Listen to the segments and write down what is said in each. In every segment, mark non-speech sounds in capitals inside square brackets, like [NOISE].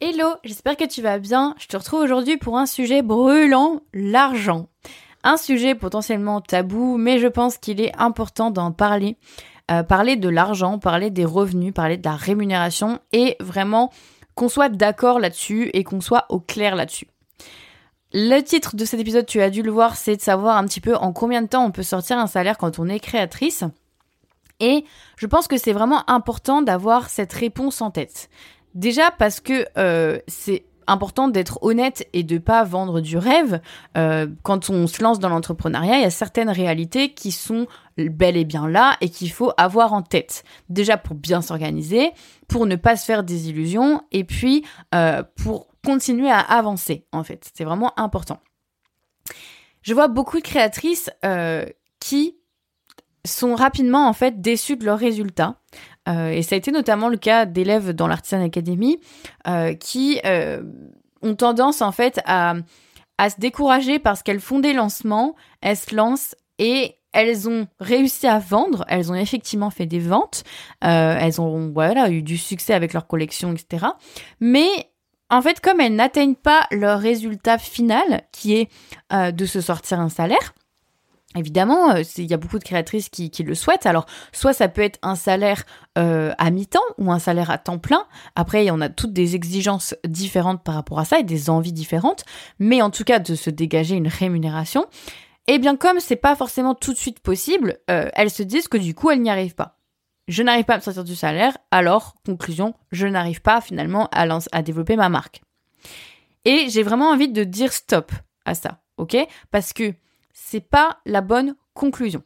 Hello, j'espère que tu vas bien. Je te retrouve aujourd'hui pour un sujet brûlant, l'argent. Un sujet potentiellement tabou, mais je pense qu'il est important d'en parler. Euh, parler de l'argent, parler des revenus, parler de la rémunération et vraiment qu'on soit d'accord là-dessus et qu'on soit au clair là-dessus. Le titre de cet épisode, tu as dû le voir, c'est de savoir un petit peu en combien de temps on peut sortir un salaire quand on est créatrice. Et je pense que c'est vraiment important d'avoir cette réponse en tête. Déjà parce que euh, c'est important d'être honnête et de pas vendre du rêve. Euh, quand on se lance dans l'entrepreneuriat, il y a certaines réalités qui sont bel et bien là et qu'il faut avoir en tête. Déjà pour bien s'organiser, pour ne pas se faire des illusions et puis euh, pour continuer à avancer en fait. C'est vraiment important. Je vois beaucoup de créatrices qui sont rapidement en fait déçues de leurs résultats. Euh, et ça a été notamment le cas d'élèves dans l'Artisan Academy euh, qui euh, ont tendance en fait à, à se décourager parce qu'elles font des lancements, elles se lancent et elles ont réussi à vendre, elles ont effectivement fait des ventes, elles ont voilà eu du succès avec leur collection, etc. Mais en fait, comme elles n'atteignent pas leur résultat final, qui est de se sortir un salaire, Évidemment, euh, il y a beaucoup de créatrices qui, le souhaitent. Alors, soit ça peut être un salaire euh, à mi-temps ou un salaire à temps plein. Après, en a toutes des exigences différentes par rapport à ça et des envies différentes. Mais en tout cas, de se dégager une rémunération. Eh bien, comme c'est pas forcément tout de suite possible, euh, elles se disent que du coup, elles n'y arrivent pas. Je n'arrive pas à me sortir du salaire, alors, conclusion, je n'arrive pas finalement à, à développer ma marque. Et j'ai vraiment envie de dire stop à ça, ok? Parce que c'est pas la bonne conclusion.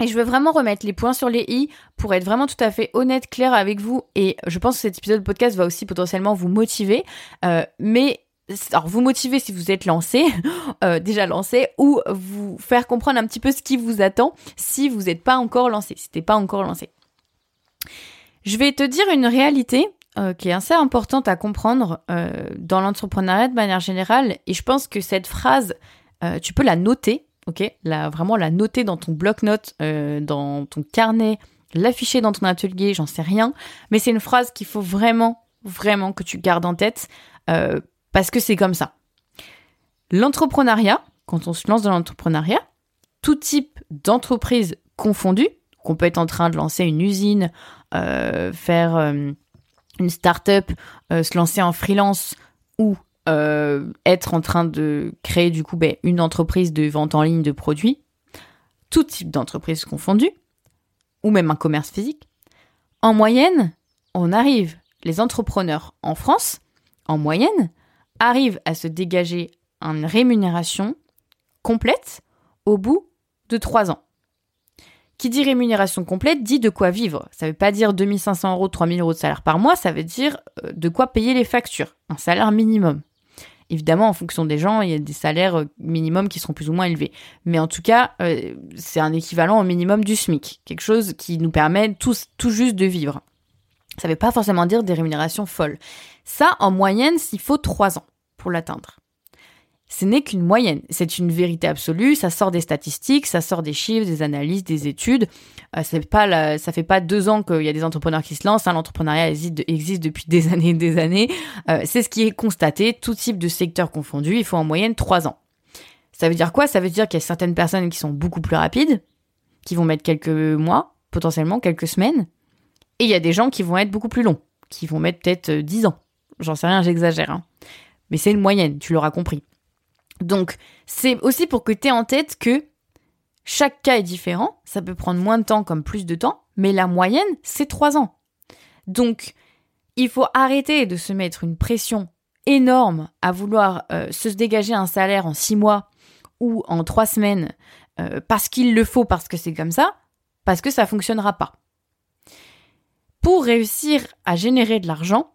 Et je veux vraiment remettre les points sur les i pour être vraiment tout à fait honnête, claire avec vous. Et je pense que cet épisode de podcast va aussi potentiellement vous motiver. Euh, mais alors vous motiver si vous êtes lancé, [LAUGHS] euh, déjà lancé, ou vous faire comprendre un petit peu ce qui vous attend si vous n'êtes pas encore lancé, si t'es pas encore lancé. Je vais te dire une réalité euh, qui est assez importante à comprendre dans l'entrepreneuriat de manière générale, et je pense que cette phrase, euh, tu peux la noter, ok? La, Vraiment la noter dans ton bloc-notes, euh, dans ton carnet, l'afficher dans ton atelier, j'en sais rien. Mais c'est une phrase qu'il faut vraiment, vraiment que tu gardes en tête euh, parce que c'est comme ça. L'entrepreneuriat, quand on se lance dans l'entrepreneuriat, tout type d'entreprise confondue, qu'on peut être en train de lancer une usine, faire une start-up, se lancer en freelance ou euh, être en train de créer du coup ben, une entreprise de vente en ligne de produits, tout type d'entreprise confondue, ou même un commerce physique, en moyenne, on arrive, les entrepreneurs en France, en moyenne, arrivent à se dégager une rémunération complète au bout de trois ans. Qui dit rémunération complète dit de quoi vivre. Ça ne veut pas dire 2500 euros, 3000 euros de salaire par mois, ça veut dire euh, de quoi payer les factures, un salaire minimum. Évidemment, en fonction des gens, il y a des salaires euh, minimums qui seront plus ou moins élevés. Mais en tout cas, euh, c'est un équivalent au minimum du SMIC, quelque chose qui nous permet tout, tout juste de vivre. Ça ne veut pas forcément dire des rémunérations folles. Ça, en moyenne, s'il faut trois ans pour l'atteindre ce n'est qu'une moyenne. C'est une vérité absolue. Ça sort des statistiques, ça sort des chiffres, des analyses, des études. Euh, c'est pas ça fait pas deux ans qu'il y a des entrepreneurs qui se lancent. Hein. L'entrepreneuriat existe, depuis des [LAUGHS] années et des années. Euh, c'est ce qui est constaté. Tout type de secteur confondu, il faut en moyenne trois ans. Ça veut dire quoi? Ça veut dire qu'il y a certaines personnes qui sont beaucoup plus rapides, qui vont mettre quelques mois, potentiellement quelques semaines, et il y a des gens qui vont être beaucoup plus longs, qui vont mettre peut-être euh, dix ans. J'en sais rien, j'exagère. Hein. Mais c'est une moyenne, tu l'auras compris. Donc, c'est aussi pour que tu aies en tête que chaque cas est différent. Ça peut prendre moins de temps comme plus de temps, mais la moyenne, c'est trois ans. Donc, il faut arrêter de se mettre une pression énorme à vouloir euh, se dégager un salaire en six mois ou en trois semaines euh, parce qu'il le faut, parce que c'est comme ça, parce que ça fonctionnera pas. Pour réussir à générer de l'argent,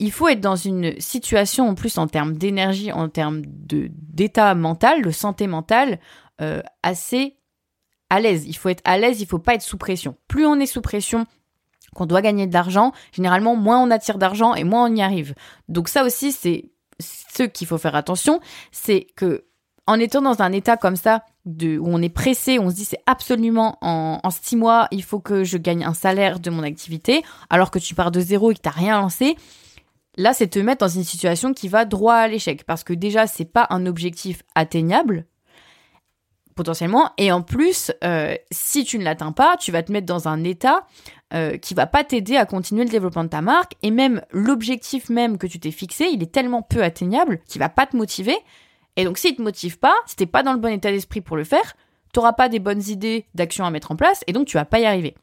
il faut être dans une situation en plus en termes d'énergie, en termes d'état mental, de santé mentale, euh, assez à l'aise. Il faut être à l'aise, il faut pas être sous pression. Plus on est sous pression, qu'on doit gagner de l'argent, généralement moins on attire d'argent et moins on y arrive. Donc ça aussi c'est ce qu'il faut faire attention, c'est que en étant dans un état comme ça, où on est pressé, on se dit c'est absolument en, six mois, il faut que je gagne un salaire de mon activité, alors que tu pars de zéro et que tu n'as rien lancé, là, c'est te mettre dans une situation qui va droit à l'échec. Parce que déjà, c'est pas un objectif atteignable, potentiellement. Et en plus, euh, si tu ne l'atteins pas, tu vas te mettre dans un état euh, qui va pas t'aider à continuer le développement de ta marque. Et même l'objectif même que tu t'es fixé, il est tellement peu atteignable qu'il va pas te motiver. Et donc, s'il te motive pas, si t'es pas dans le bon état d'esprit pour le faire, t'auras pas des bonnes idées d'action à mettre en place et donc tu vas pas y arriver.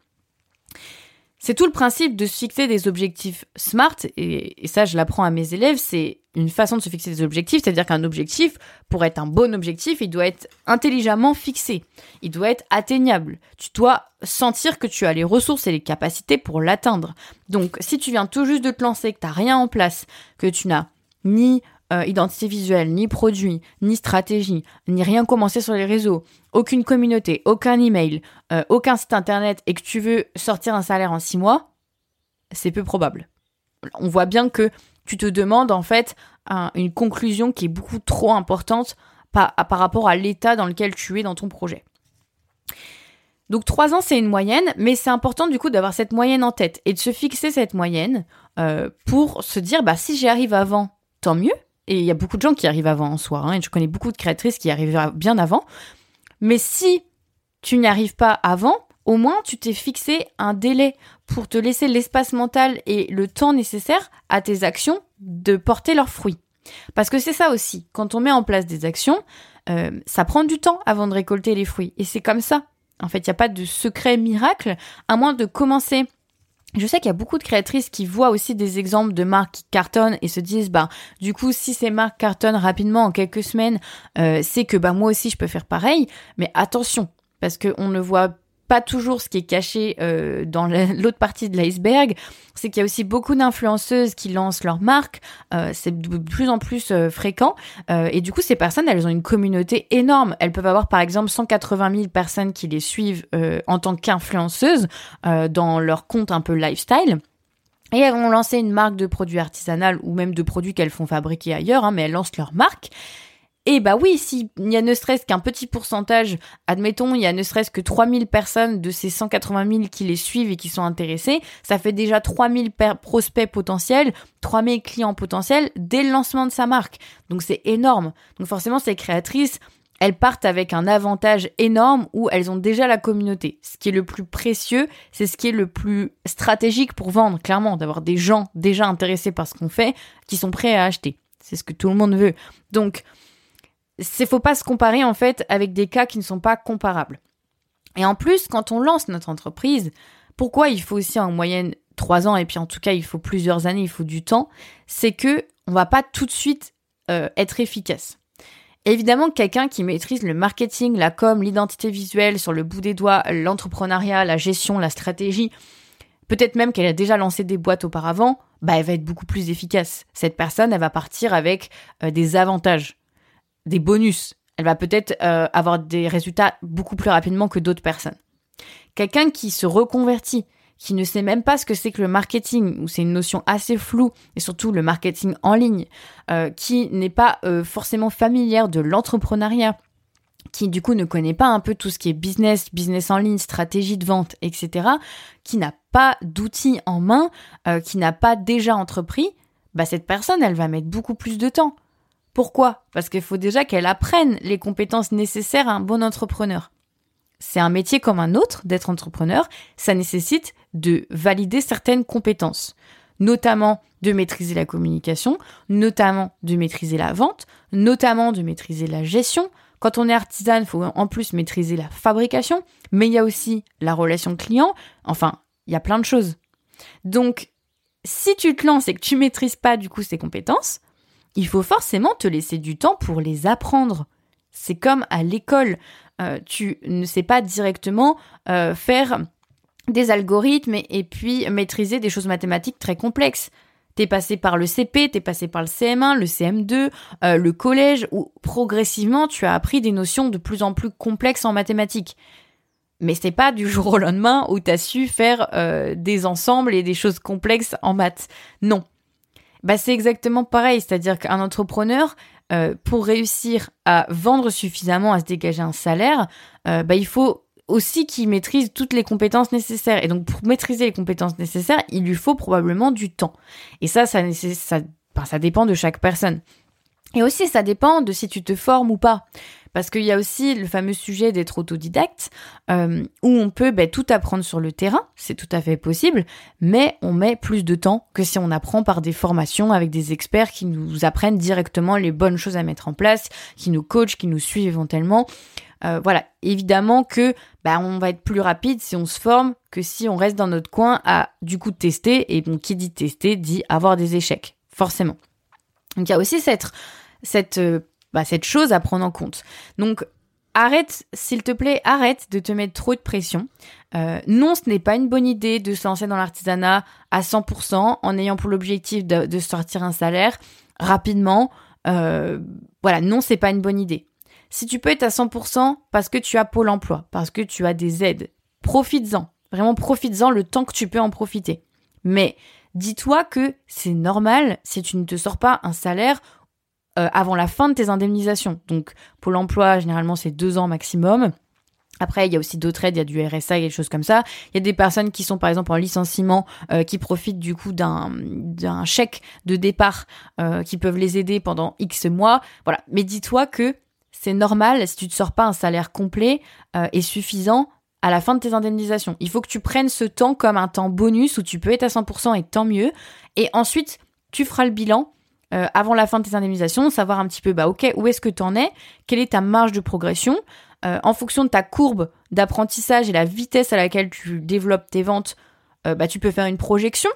C'est tout le principe de se fixer des objectifs smart, et, ça je l'apprends à mes élèves, c'est une façon de se fixer des objectifs, c'est-à-dire qu'un objectif, pour être un bon objectif, il doit être intelligemment fixé, il doit être atteignable, tu dois sentir que tu as les ressources et les capacités pour l'atteindre. Donc si tu viens tout juste de te lancer, que tu n'as rien en place, que tu n'as ni euh, identité visuelle, ni produit, ni stratégie, ni rien commencer sur les réseaux, aucune communauté, aucun email, euh, aucun site internet et que tu veux sortir un salaire en six mois, c'est peu probable. On voit bien que tu te demandes en fait une conclusion qui est beaucoup trop importante par, rapport à l'état dans lequel tu es dans ton projet. Donc trois ans, c'est une moyenne, mais c'est important du coup d'avoir cette moyenne en tête et de se fixer cette moyenne euh, pour se dire, bah si j'y arrive avant, tant mieux. Et il y a beaucoup de gens qui arrivent avant en soi. Hein, et je connais beaucoup de créatrices qui arrivent bien avant. Mais si tu n'y arrives pas avant, au moins tu t'es fixé un délai pour te laisser l'espace mental et le temps nécessaire à tes actions de porter leurs fruits. Parce que c'est ça aussi, quand on met en place des actions, euh, ça prend du temps avant de récolter les fruits. Et c'est comme ça. En fait, il n'y a pas de secret miracle, à moins de commencer je sais qu'il y a beaucoup de créatrices qui voient aussi des exemples de marques qui cartonnent et se disent bah du coup si ces marques cartonnent rapidement en quelques semaines, euh, c'est que bah moi aussi je peux faire pareil. Mais attention parce qu'on ne voit pas toujours ce qui est caché euh, dans [LAUGHS] l'autre partie de l'iceberg, c'est qu'il y a aussi beaucoup d'influenceuses qui lancent leur marque, euh, c'est de plus en plus euh, fréquent, et du coup ces personnes, elles ont une communauté énorme. Elles peuvent avoir par exemple 180 000 personnes qui les suivent en tant qu'influenceuses dans leur compte un peu lifestyle. Et elles vont lancer une marque de produits artisanaux ou même de produits qu'elles font fabriquer ailleurs, hein, mais elles lancent leur marque. Et bah oui, s'il y a ne serait-ce qu'un petit pourcentage, admettons, il y a ne serait-ce que 3000 personnes de ces 180 000 qui les suivent et qui sont intéressés, ça fait déjà 3000 prospects potentiels, 3000 clients potentiels dès le lancement de sa marque. Donc c'est énorme. Donc forcément, ces créatrices, elles partent avec un avantage énorme où elles ont déjà la communauté. Ce qui est le plus précieux, c'est ce qui est le plus stratégique pour vendre, clairement, d'avoir des gens déjà intéressés par ce qu'on fait, qui sont prêts à acheter. C'est ce que tout le monde veut. Donc, c'est faut pas se comparer en fait avec des cas qui ne sont pas comparables. Et en plus, quand on lance notre entreprise, pourquoi il faut aussi en moyenne trois ans et puis en tout cas il faut plusieurs années, il faut du temps, c'est que on va pas tout de suite euh, être efficace. Évidemment, quelqu'un qui maîtrise le marketing, la com, l'identité visuelle sur le bout des doigts, l'entrepreneuriat, la gestion, la stratégie, peut-être même qu'elle a déjà lancé des boîtes auparavant, bah elle va être beaucoup plus efficace. Cette personne, elle va partir avec euh, des avantages des bonus. Elle va peut-être euh, avoir des résultats beaucoup plus rapidement que d'autres personnes. Quelqu'un qui se reconvertit, qui ne sait même pas ce que c'est que le marketing, ou c'est une notion assez floue, et surtout le marketing en ligne, euh, qui n'est pas euh, forcément familière de l'entrepreneuriat, qui du coup ne connaît pas un peu tout ce qui est business, business en ligne, stratégie de vente, etc., qui n'a pas d'outils en main, qui n'a pas déjà entrepris, bah cette personne, elle va mettre beaucoup plus de temps. Pourquoi? Parce qu'il faut déjà qu'elle apprenne les compétences nécessaires à un bon entrepreneur. C'est un métier comme un autre d'être entrepreneur, ça nécessite de valider certaines compétences, notamment de maîtriser la communication, notamment de maîtriser la vente, notamment de maîtriser la gestion. Quand on est artisan, il faut en plus maîtriser la fabrication, mais il y a aussi la relation client, enfin, il y a plein de choses. Donc, si tu te lances et que tu maîtrises pas du coup ces compétences, il faut forcément te laisser du temps pour les apprendre. C'est comme à l'école. Euh, tu ne sais pas directement euh, faire des algorithmes et, puis maîtriser des choses mathématiques très complexes. T'es passé par le CP, t'es passé par le CM1, le CM2, euh, le collège, où progressivement tu as appris des notions de plus en plus complexes en mathématiques. Mais c'est pas du jour au lendemain où t'as su faire des ensembles et des choses complexes en maths. Non bah, c'est exactement pareil. C'est-à-dire qu'un entrepreneur, euh, pour réussir à vendre suffisamment, à se dégager un salaire, euh, bah, il faut aussi qu'il maîtrise toutes les compétences nécessaires. Et donc, pour maîtriser les compétences nécessaires, il lui faut probablement du temps. Et ça, ça, ça, ça dépend de chaque personne. Et aussi, ça dépend de si tu te formes ou pas. Parce qu'il y a aussi le fameux sujet d'être autodidacte, euh, où on peut ben, tout apprendre sur le terrain, c'est tout à fait possible, mais on met plus de temps que si on apprend par des formations avec des experts qui nous apprennent directement les bonnes choses à mettre en place, qui nous coachent, qui nous suivent éventuellement. Euh, voilà, évidemment que bah, on va être plus rapide si on se forme que si on reste dans notre coin à du coup tester. Et donc qui dit tester dit avoir des échecs, forcément. Donc il y a aussi euh, bah, cette chose à prendre en compte. Donc arrête, s'il te plaît, arrête de te mettre trop de pression. Euh, non, ce n'est pas une bonne idée de se lancer dans l'artisanat à 100% en ayant pour l'objectif de, sortir un salaire rapidement. Euh, voilà, non, c'est pas une bonne idée. Si tu peux être à 100% parce que tu as Pôle emploi, parce que tu as des aides, profites-en. Vraiment, profites-en le temps que tu peux en profiter. Mais dis-toi que c'est normal si tu ne te sors pas un salaire euh, avant la fin de tes indemnisations. Donc Pôle emploi, généralement, c'est deux ans maximum. Après, il y a aussi d'autres aides, il y a du RSA et des choses comme ça. Il y a des personnes qui sont par exemple en licenciement, euh, qui profitent du coup d'un d'un chèque de départ euh, qui peuvent les aider pendant X mois. Voilà. Mais dis-toi que c'est normal si tu ne sors pas un salaire complet et suffisant à la fin de tes indemnisations. Il faut que tu prennes ce temps comme un temps bonus où tu peux être à 100% et tant mieux. Et ensuite, tu feras le bilan euh, avant la fin de tes indemnisations, savoir un petit peu, bah ok, où est-ce que tu en es, quelle est ta marge de progression, euh, en fonction de ta courbe d'apprentissage et la vitesse à laquelle tu développes tes ventes, euh, bah tu peux faire une projection,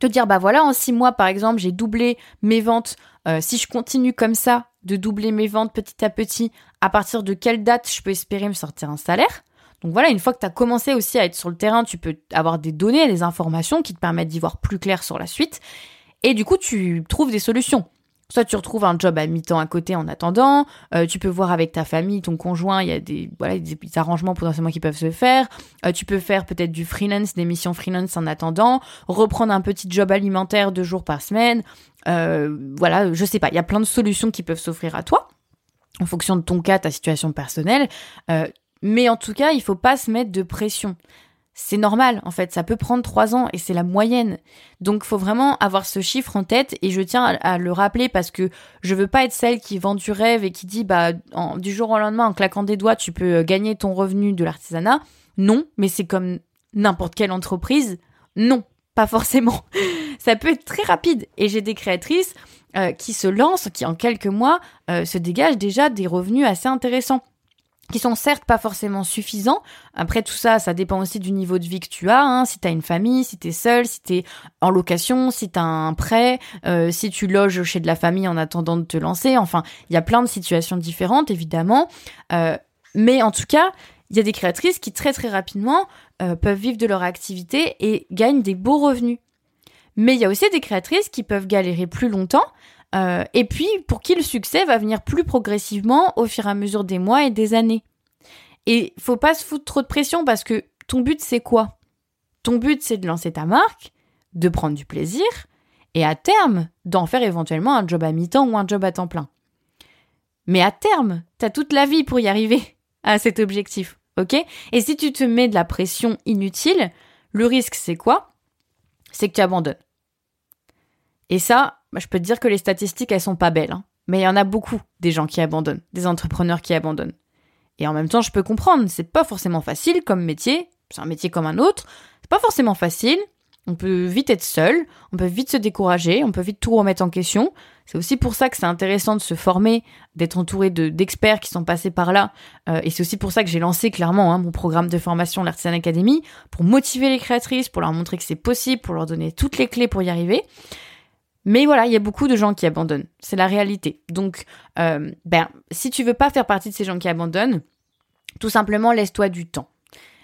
te dire bah voilà en six mois par exemple j'ai doublé mes ventes, si je continue comme ça de doubler mes ventes petit à petit, à partir de quelle date je peux espérer me sortir un salaire? Donc voilà, une fois que tu as commencé aussi à être sur le terrain, tu peux avoir des données, des informations qui te permettent d'y voir plus clair sur la suite. Et du coup, tu trouves des solutions. Soit tu retrouves un job à mi-temps à côté en attendant, euh, tu peux voir avec ta famille, ton conjoint, il y a des, voilà, des, arrangements potentiellement qui peuvent se faire. Euh, tu peux faire peut-être du freelance, des missions freelance en attendant, reprendre un petit job alimentaire deux jours par semaine. Euh, voilà, je sais pas, il y a plein de solutions qui peuvent s'offrir à toi en fonction de ton cas, ta situation personnelle. Mais en tout cas, il faut pas se mettre de pression c'est normal en fait, ça peut prendre trois ans et c'est la moyenne. Donc faut vraiment avoir ce chiffre en tête et je tiens à, le rappeler parce que je veux pas être celle qui vend du rêve et qui dit bah du jour au lendemain en claquant des doigts tu peux euh, gagner ton revenu de l'artisanat. Non, mais c'est comme n'importe quelle entreprise. Non, pas forcément. [LAUGHS] ça peut être très rapide et j'ai des créatrices euh, qui se lancent, qui en quelques mois euh, se dégagent déjà des revenus assez intéressants qui sont certes pas forcément suffisants. Après tout ça, ça dépend aussi du niveau de vie que tu as. Hein. Si tu as une famille, si tu es seul, si tu es en location, si tu as un prêt, euh, si tu loges chez de la famille en attendant de te lancer. Enfin, il y a plein de situations différentes, évidemment. Euh, mais en tout cas, il y a des créatrices qui très très rapidement euh, peuvent vivre de leur activité et gagnent des beaux revenus. Mais il y a aussi des créatrices qui peuvent galérer plus longtemps euh, et puis, pour qui le succès va venir plus progressivement au fur et à mesure des mois et des années. Et faut pas se foutre trop de pression parce que ton but c'est quoi? Ton but c'est de lancer ta marque, de prendre du plaisir et à terme d'en faire éventuellement un job à mi-temps ou un job à temps plein. Mais à terme, t'as toute la vie pour y arriver [LAUGHS] à cet objectif, ok? Et si tu te mets de la pression inutile, le risque c'est quoi? C'est que tu abandonnes. Et ça, bah, je peux te dire que les statistiques, elles sont pas belles. Hein. Mais il y en a beaucoup des gens qui abandonnent, des entrepreneurs qui abandonnent. Et en même temps, je peux comprendre, c'est pas forcément facile comme métier, c'est un métier comme un autre, c'est pas forcément facile, on peut vite être seul, on peut vite se décourager, on peut vite tout remettre en question. C'est aussi pour ça que c'est intéressant de se former, d'être entouré d'experts qui sont passés par là. Euh, et c'est aussi pour ça que j'ai lancé clairement hein, mon programme de formation, l'Artisan Academy, pour motiver les créatrices, pour leur montrer que c'est possible, pour leur donner toutes les clés pour y arriver. Mais voilà, il y a beaucoup de gens qui abandonnent. C'est la réalité. Donc, euh, ben, si tu veux pas faire partie de ces gens qui abandonnent, tout simplement laisse-toi du temps.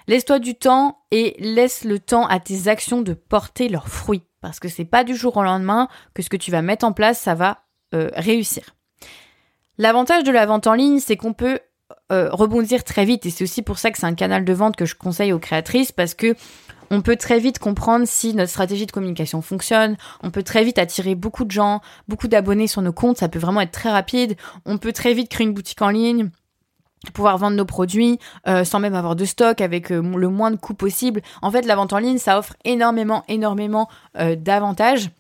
Laisse-toi du temps et laisse le temps à tes actions de porter leurs fruits. Parce que c'est pas du jour au lendemain que ce que tu vas mettre en place, ça va euh, réussir. L'avantage de la vente en ligne, c'est qu'on peut euh, rebondir très vite et c'est aussi pour ça que c'est un canal de vente que je conseille aux créatrices parce que on peut très vite comprendre si notre stratégie de communication fonctionne, on peut très vite attirer beaucoup de gens, beaucoup d'abonnés sur nos comptes, ça peut vraiment être très rapide, on peut très vite créer une boutique en ligne, pouvoir vendre nos produits euh, sans même avoir de stock avec euh, le moins de coûts possible. En fait, la vente en ligne, ça offre énormément, énormément euh, d'avantages.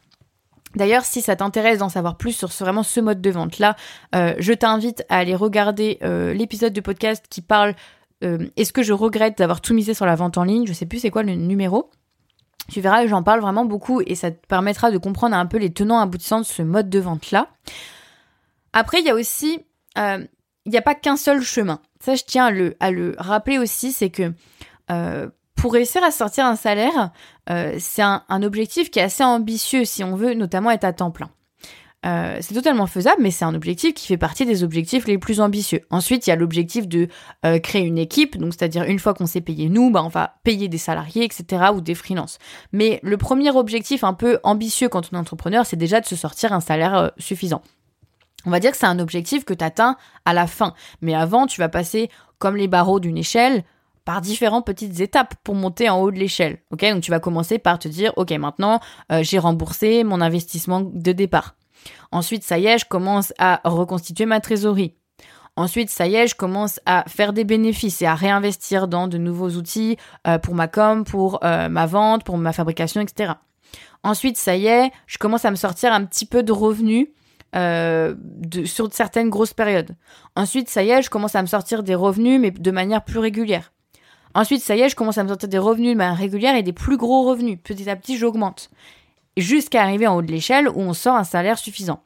D'ailleurs, si ça t'intéresse d'en savoir plus sur ce, vraiment ce mode de vente-là, je t'invite à aller regarder l'épisode de podcast qui parle Est-ce que je regrette d'avoir tout misé sur la vente en ligne? Je sais plus c'est quoi le numéro. Tu verras, j'en parle vraiment beaucoup et ça te permettra de comprendre un peu les tenants aboutissants de ce mode de vente-là. Après, il y a aussi il n'y a pas qu'un seul chemin. Ça, je tiens à le, rappeler aussi, c'est que euh, pour réussir à sortir un salaire, euh, c'est un, objectif qui est assez ambitieux si on veut notamment être à temps plein. Euh, c'est totalement faisable, mais c'est un objectif qui fait partie des objectifs les plus ambitieux. Ensuite, il y a l'objectif de créer une équipe, donc c'est-à-dire une fois qu'on s'est payé nous, bah, on va payer des salariés, etc., ou des freelances. Mais le premier objectif un peu ambitieux quand on est entrepreneur, c'est déjà de se sortir un salaire suffisant. On va dire que c'est un objectif que tu atteins à la fin. Mais avant, tu vas passer, comme les barreaux d'une échelle, par différentes petites étapes pour monter en haut de l'échelle. Ok, donc tu vas commencer par te dire, ok, maintenant euh, j'ai remboursé mon investissement de départ. Ensuite, ça y est, je commence à reconstituer ma trésorerie. Ensuite, ça y est, je commence à faire des bénéfices et à réinvestir dans de nouveaux outils euh, pour ma com, pour euh, ma vente, pour ma fabrication, etc. Ensuite, ça y est, je commence à me sortir un petit peu de revenus euh, sur certaines grosses périodes. Ensuite, ça y est, je commence à me sortir des revenus, mais de manière plus régulière. Ensuite, ça y est, je commence à me sortir des revenus de manière régulière et des plus gros revenus. Petit à petit, j'augmente. Jusqu'à arriver en haut de l'échelle où on sort un salaire suffisant.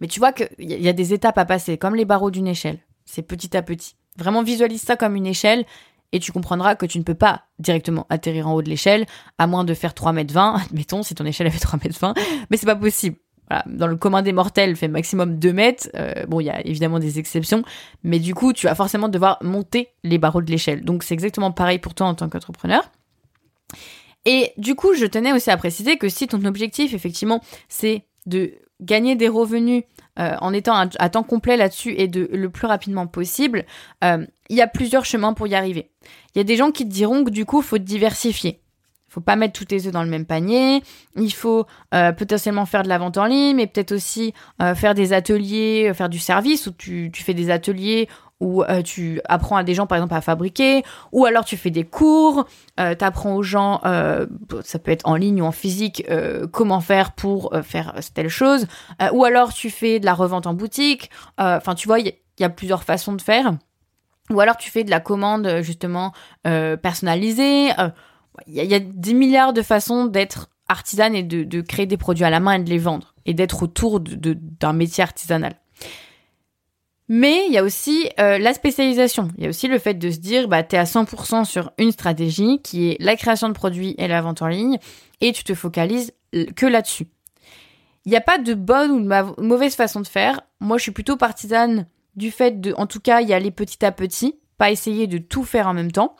Mais tu vois qu'il y, a des étapes à passer, comme les barreaux d'une échelle. C'est petit à petit. Vraiment visualise ça comme une échelle et tu comprendras que tu ne peux pas directement atterrir en haut de l'échelle, à moins de faire 3 mètres 20, [LAUGHS] admettons, si ton échelle avait 3 mètres 20, mais c'est pas possible dans le commun des mortels, fait maximum 2 mètres. Euh, bon, il y a évidemment des exceptions, mais du coup, tu vas forcément devoir monter les barreaux de l'échelle. Donc, c'est exactement pareil pour toi en tant qu'entrepreneur. Et du coup, je tenais aussi à préciser que si ton objectif, effectivement, c'est de gagner des revenus euh, en étant à, temps complet là-dessus et de le plus rapidement possible, euh, il y a plusieurs chemins pour y arriver. Il y a des gens qui te diront que du coup, faut diversifier faut pas mettre tous tes œufs dans le même panier. Il faut euh, potentiellement faire de la vente en ligne, mais peut-être aussi faire des ateliers, faire du service où tu fais des ateliers où tu apprends à des gens par exemple à fabriquer, ou alors tu fais des cours, tu apprends aux gens, ça peut être en ligne ou en physique, comment faire pour faire telle chose, ou alors tu fais de la revente en boutique. Enfin, tu vois, il y, y, a plusieurs façons de faire. Ou alors tu fais de la commande justement personnalisée. Il y, a des milliards de façons d'être artisane et de, créer des produits à la main et de les vendre et d'être autour d'un métier artisanal. Mais il y a aussi euh, la spécialisation. Il y a aussi le fait de se dire, bah, tu es à 100% sur une stratégie qui est la création de produits et la vente en ligne et tu te focalises que là-dessus. Il n'y a pas de bonne ou de mauvaise façon de faire. Moi, je suis plutôt partisane du fait de, en tout cas, y aller petit à petit, pas essayer de tout faire en même temps.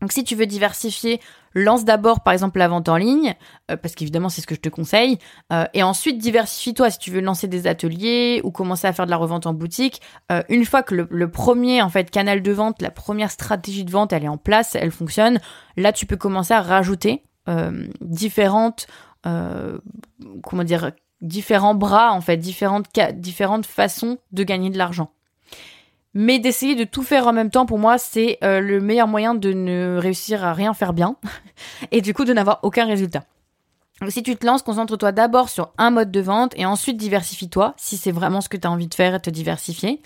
Donc si tu veux diversifier, lance d'abord par exemple la vente en ligne, euh, parce qu'évidemment c'est ce que je te conseille, euh, et ensuite diversifie-toi si tu veux lancer des ateliers ou commencer à faire de la revente en boutique. Euh, une fois que le, premier en fait canal de vente, la première stratégie de vente, elle est en place, elle fonctionne, là tu peux commencer à rajouter différentes, comment dire, différents bras en fait, différentes différentes façons de gagner de l'argent. Mais d'essayer de tout faire en même temps, pour moi, c'est euh, le meilleur moyen de ne réussir à rien faire bien [LAUGHS] et du coup de n'avoir aucun résultat. Donc, si tu te lances, concentre-toi d'abord sur un mode de vente et ensuite diversifie-toi si c'est vraiment ce que tu as envie de faire et te diversifier.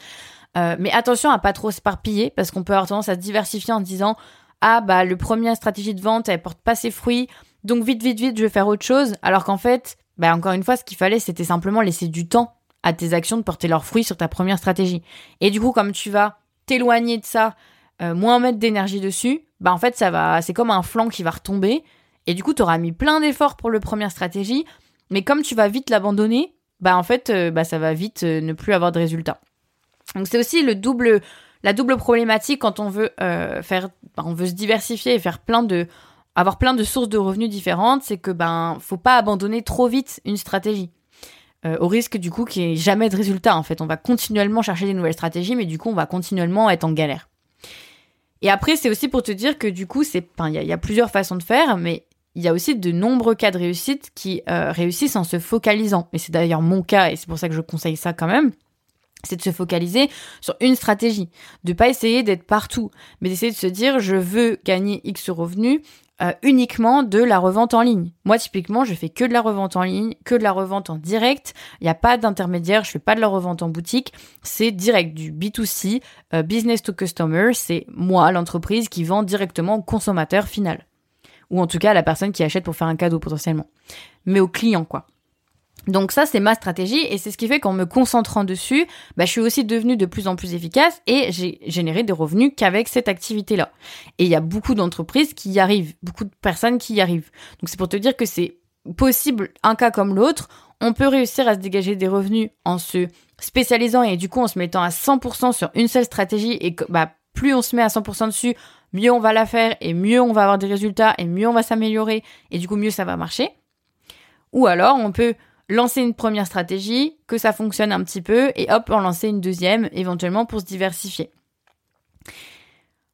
Euh, mais attention à pas trop s'éparpiller parce qu'on peut avoir tendance à se diversifier en disant ah bah le premier stratégie de vente elle porte pas ses fruits donc vite vite vite je vais faire autre chose alors qu'en fait bah encore une fois ce qu'il fallait c'était simplement laisser du temps à tes actions de porter leurs fruits sur ta première stratégie. Et du coup, comme tu vas t'éloigner de ça, euh, moins mettre d'énergie dessus, bah en fait, ça va, c'est comme un flanc qui va retomber. Et du coup, tu auras mis plein d'efforts pour le première stratégie, mais comme tu vas vite l'abandonner, bah en fait, euh, bah ça va vite euh, ne plus avoir de résultats. Donc c'est aussi le double, la double problématique quand on veut faire, bah, on veut se diversifier et faire plein de, avoir plein de sources de revenus différentes, c'est que ben faut pas abandonner trop vite une stratégie. Euh, au risque du coup qu'il n'y ait jamais de résultat. En fait, on va continuellement chercher des nouvelles stratégies, mais du coup, on va continuellement être en galère. Et après, c'est aussi pour te dire que du coup, c'est, il y, a plusieurs façons de faire, mais il y a aussi de nombreux cas de réussite qui euh, réussissent en se focalisant. Et c'est d'ailleurs mon cas, et c'est pour ça que je conseille ça quand même. c'est de se focaliser sur une stratégie, de pas essayer d'être partout, mais d'essayer de se dire je veux gagner X revenus euh, uniquement de la revente en ligne. Moi typiquement, je fais que de la revente en ligne, que de la revente en direct. Il n'y a pas d'intermédiaire, je fais pas de la revente en boutique. C'est direct du B2C, euh, business to customer. C'est moi, l'entreprise, qui vend directement au consommateur final, ou en tout cas à la personne qui achète pour faire un cadeau potentiellement, mais au client quoi. Donc ça, c'est ma stratégie et c'est ce qui fait qu'en me concentrant dessus, bah, je suis aussi devenue de plus en plus efficace et j'ai généré des revenus qu'avec cette activité-là. Et il y a beaucoup d'entreprises qui y arrivent, beaucoup de personnes qui y arrivent. Donc c'est pour te dire que c'est possible, un cas comme l'autre, on peut réussir à se dégager des revenus en se spécialisant et du coup en se mettant à 100% sur une seule stratégie et bah, plus on se met à 100% dessus, mieux on va la faire et mieux on va avoir des résultats et mieux on va s'améliorer et du coup mieux ça va marcher. Ou alors on peut lancer une première stratégie, que ça fonctionne un petit peu, et hop, en lancer une deuxième, éventuellement pour se diversifier.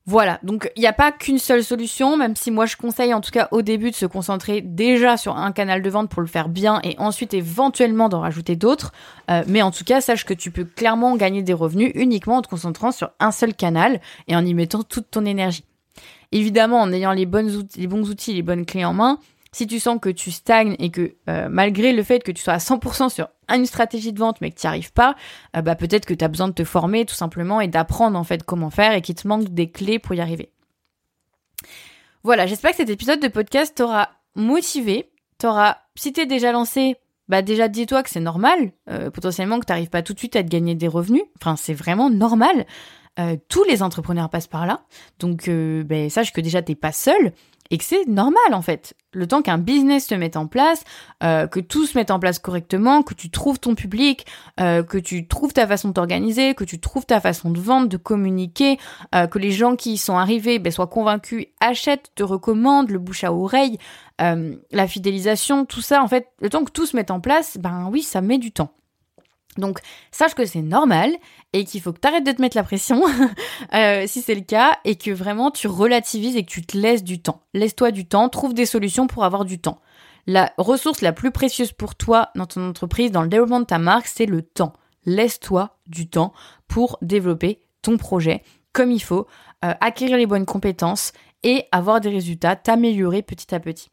Voilà, donc il n'y a pas qu'une seule solution, même si moi je conseille en tout cas au début de se concentrer déjà sur un canal de vente pour le faire bien et ensuite éventuellement d'en rajouter d'autres. Euh, mais en tout cas, sache que tu peux clairement gagner des revenus uniquement en te concentrant sur un seul canal et en y mettant toute ton énergie. Évidemment, en ayant les, bonnes les bons outils, les bonnes clés en main, si tu sens que tu stagnes et que euh, malgré le fait que tu sois à 100% sur une stratégie de vente mais que tu n'y arrives pas, euh, bah peut-être que tu as besoin de te former tout simplement et d'apprendre en fait comment faire et qu'il te manque des clés pour y arriver. Voilà, j'espère que cet épisode de podcast t'aura motivé, t'aura, si t'es déjà lancé, bah déjà dis-toi que c'est normal, euh, potentiellement que tu n'arrives pas tout de suite à te gagner des revenus, enfin c'est vraiment normal. tous les entrepreneurs passent par là, donc ben, sache que déjà t'es pas seul et que c'est normal en fait. Le temps qu'un business se mette en place, euh, que tout se mette en place correctement, que tu trouves ton public, euh, que tu trouves ta façon de t'organiser, que tu trouves ta façon de vendre, de communiquer, euh, que les gens qui y sont arrivés ben, soient convaincus, achètent, te recommandent, le bouche à oreille, la fidélisation, tout ça en fait, le temps que tout se mette en place, ben oui, ça met du temps. Donc, sache que c'est normal et qu'il faut que tu arrêtes de te mettre la pression [LAUGHS] euh, si c'est le cas et que vraiment tu relativises et que tu te laisses du temps. Laisse-toi du temps, trouve des solutions pour avoir du temps. La ressource la plus précieuse pour toi dans ton entreprise, dans le développement de ta marque, c'est le temps. Laisse-toi du temps pour développer ton projet comme il faut, euh, acquérir les bonnes compétences et avoir des résultats, t'améliorer petit à petit.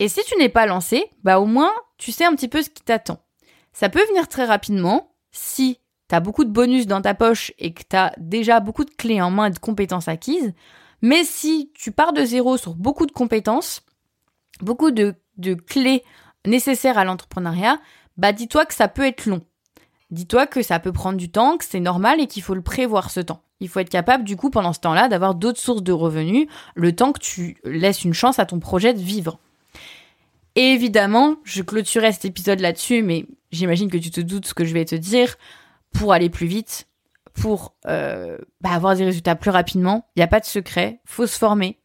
Et si tu n'es pas lancé, bah au moins tu sais un petit peu ce qui t'attend. Ça peut venir très rapidement si tu as beaucoup de bonus dans ta poche et que tu as déjà beaucoup de clés en main et de compétences acquises. Mais si tu pars de zéro sur beaucoup de compétences, beaucoup de, clés nécessaires à l'entrepreneuriat, bah dis-toi que ça peut être long. Dis-toi que ça peut prendre du temps, que c'est normal et qu'il faut le prévoir ce temps. Il faut être capable, du coup, pendant ce temps-là, d'avoir d'autres sources de revenus, le temps que tu laisses une chance à ton projet de vivre. Et évidemment, je clôturerai cet épisode là-dessus, mais j'imagine que tu te doutes ce que je vais te dire. Pour aller plus vite, pour euh, bah, avoir des résultats plus rapidement, il n'y a pas de secret, faut se former.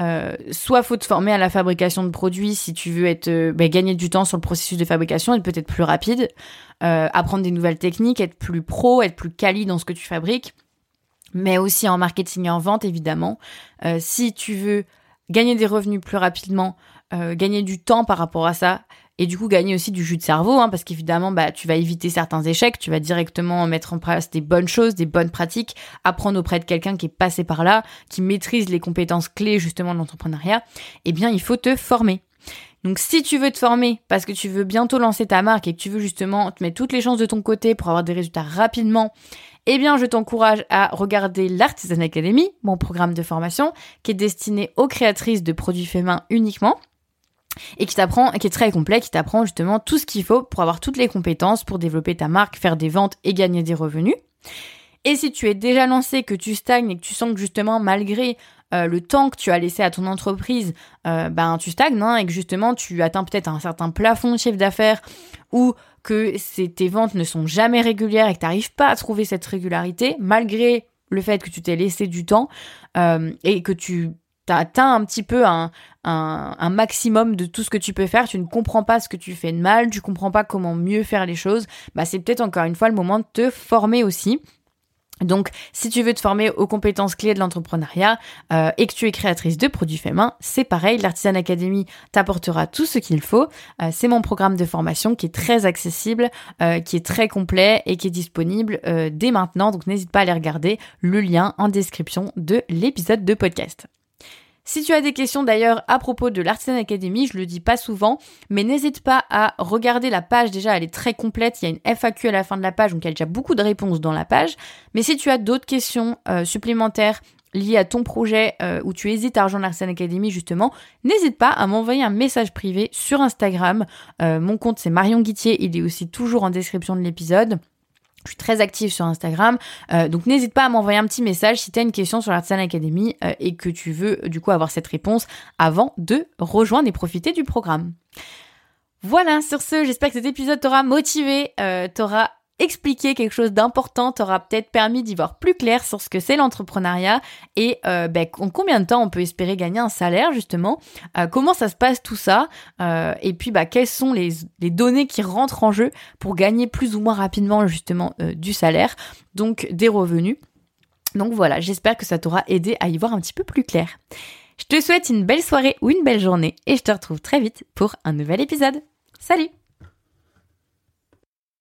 Euh, soit faut te former à la fabrication de produits si tu veux être euh, bah, gagner du temps sur le processus de fabrication, être peut-être plus rapide, euh, apprendre des nouvelles techniques, être plus pro, être plus quali dans ce que tu fabriques, mais aussi en marketing et en vente évidemment. si tu veux gagner des revenus plus rapidement, euh, gagner du temps par rapport à ça et du coup gagner aussi du jus de cerveau hein, parce qu'évidemment bah tu vas éviter certains échecs, tu vas directement mettre en place des bonnes choses, des bonnes pratiques, apprendre auprès de quelqu'un qui est passé par là, qui maîtrise les compétences clés justement de l'entrepreneuriat, eh bien il faut te former. Donc si tu veux te former parce que tu veux bientôt lancer ta marque et que tu veux justement te mettre toutes les chances de ton côté pour avoir des résultats rapidement, eh bien je t'encourage à regarder l'Artisan Academy, mon programme de formation qui est destiné aux créatrices de produits faits main uniquement et qui t'apprend, qui est très complet, qui t'apprend justement tout ce qu'il faut pour avoir toutes les compétences pour développer ta marque, faire des ventes et gagner des revenus. Et si tu es déjà lancé, que tu stagnes et que tu sens que justement malgré euh, le temps que tu as laissé à ton entreprise, euh, ben tu stagnes hein, et que justement tu atteins peut-être un certain plafond de chiffre d'affaires ou que tes ventes ne sont jamais régulières et que tu n'arrives pas à trouver cette régularité malgré le fait que tu t'es laissé du temps euh, et que tu tu atteint un petit peu un, un, maximum de tout ce que tu peux faire, tu ne comprends pas ce que tu fais de mal, tu comprends pas comment mieux faire les choses, bah c'est peut-être encore une fois le moment de te former aussi. Donc, si tu veux te former aux compétences clés de l'entrepreneuriat euh, et que tu es créatrice de produits faits main, c'est pareil. L'Artisan Academy t'apportera tout ce qu'il faut. Euh, c'est mon programme de formation qui est très accessible, euh, qui est très complet et qui est disponible dès maintenant. Donc, n'hésite pas à aller regarder le lien en description de l'épisode de podcast. Si tu as des questions d'ailleurs à propos de l'Artisan Academy, je le dis pas souvent, mais n'hésite pas à regarder la page. Déjà, elle est très complète. Il y a une FAQ à la fin de la page, donc il y a déjà beaucoup de réponses dans la page. Mais si tu as d'autres questions euh, supplémentaires liées à ton projet euh, où tu hésites à rejoindre l'Artisan Academy justement, n'hésite pas à m'envoyer un message privé sur Instagram. Euh, mon compte c'est Marion Guittier, il est aussi toujours en description de l'épisode. Je suis très active sur Instagram, euh, donc n'hésite pas à m'envoyer un petit message si tu as une question sur l'Artisan Academy euh, et que tu veux du coup avoir cette réponse avant de rejoindre et profiter du programme. Voilà, sur ce, j'espère que cet épisode t'aura motivé, euh, t'aura expliquer quelque chose d'important t'aura peut-être permis d'y voir plus clair sur ce que c'est l'entrepreneuriat et euh, ben, en combien de temps on peut espérer gagner un salaire justement, euh, comment ça se passe tout ça? Euh, et puis bah, quelles sont les, les, données qui rentrent en jeu pour gagner plus ou moins rapidement justement du salaire, donc des revenus. Donc voilà, j'espère que ça t'aura aidé à y voir un petit peu plus clair. Je te souhaite une belle soirée ou une belle journée et je te retrouve très vite pour un nouvel épisode. Salut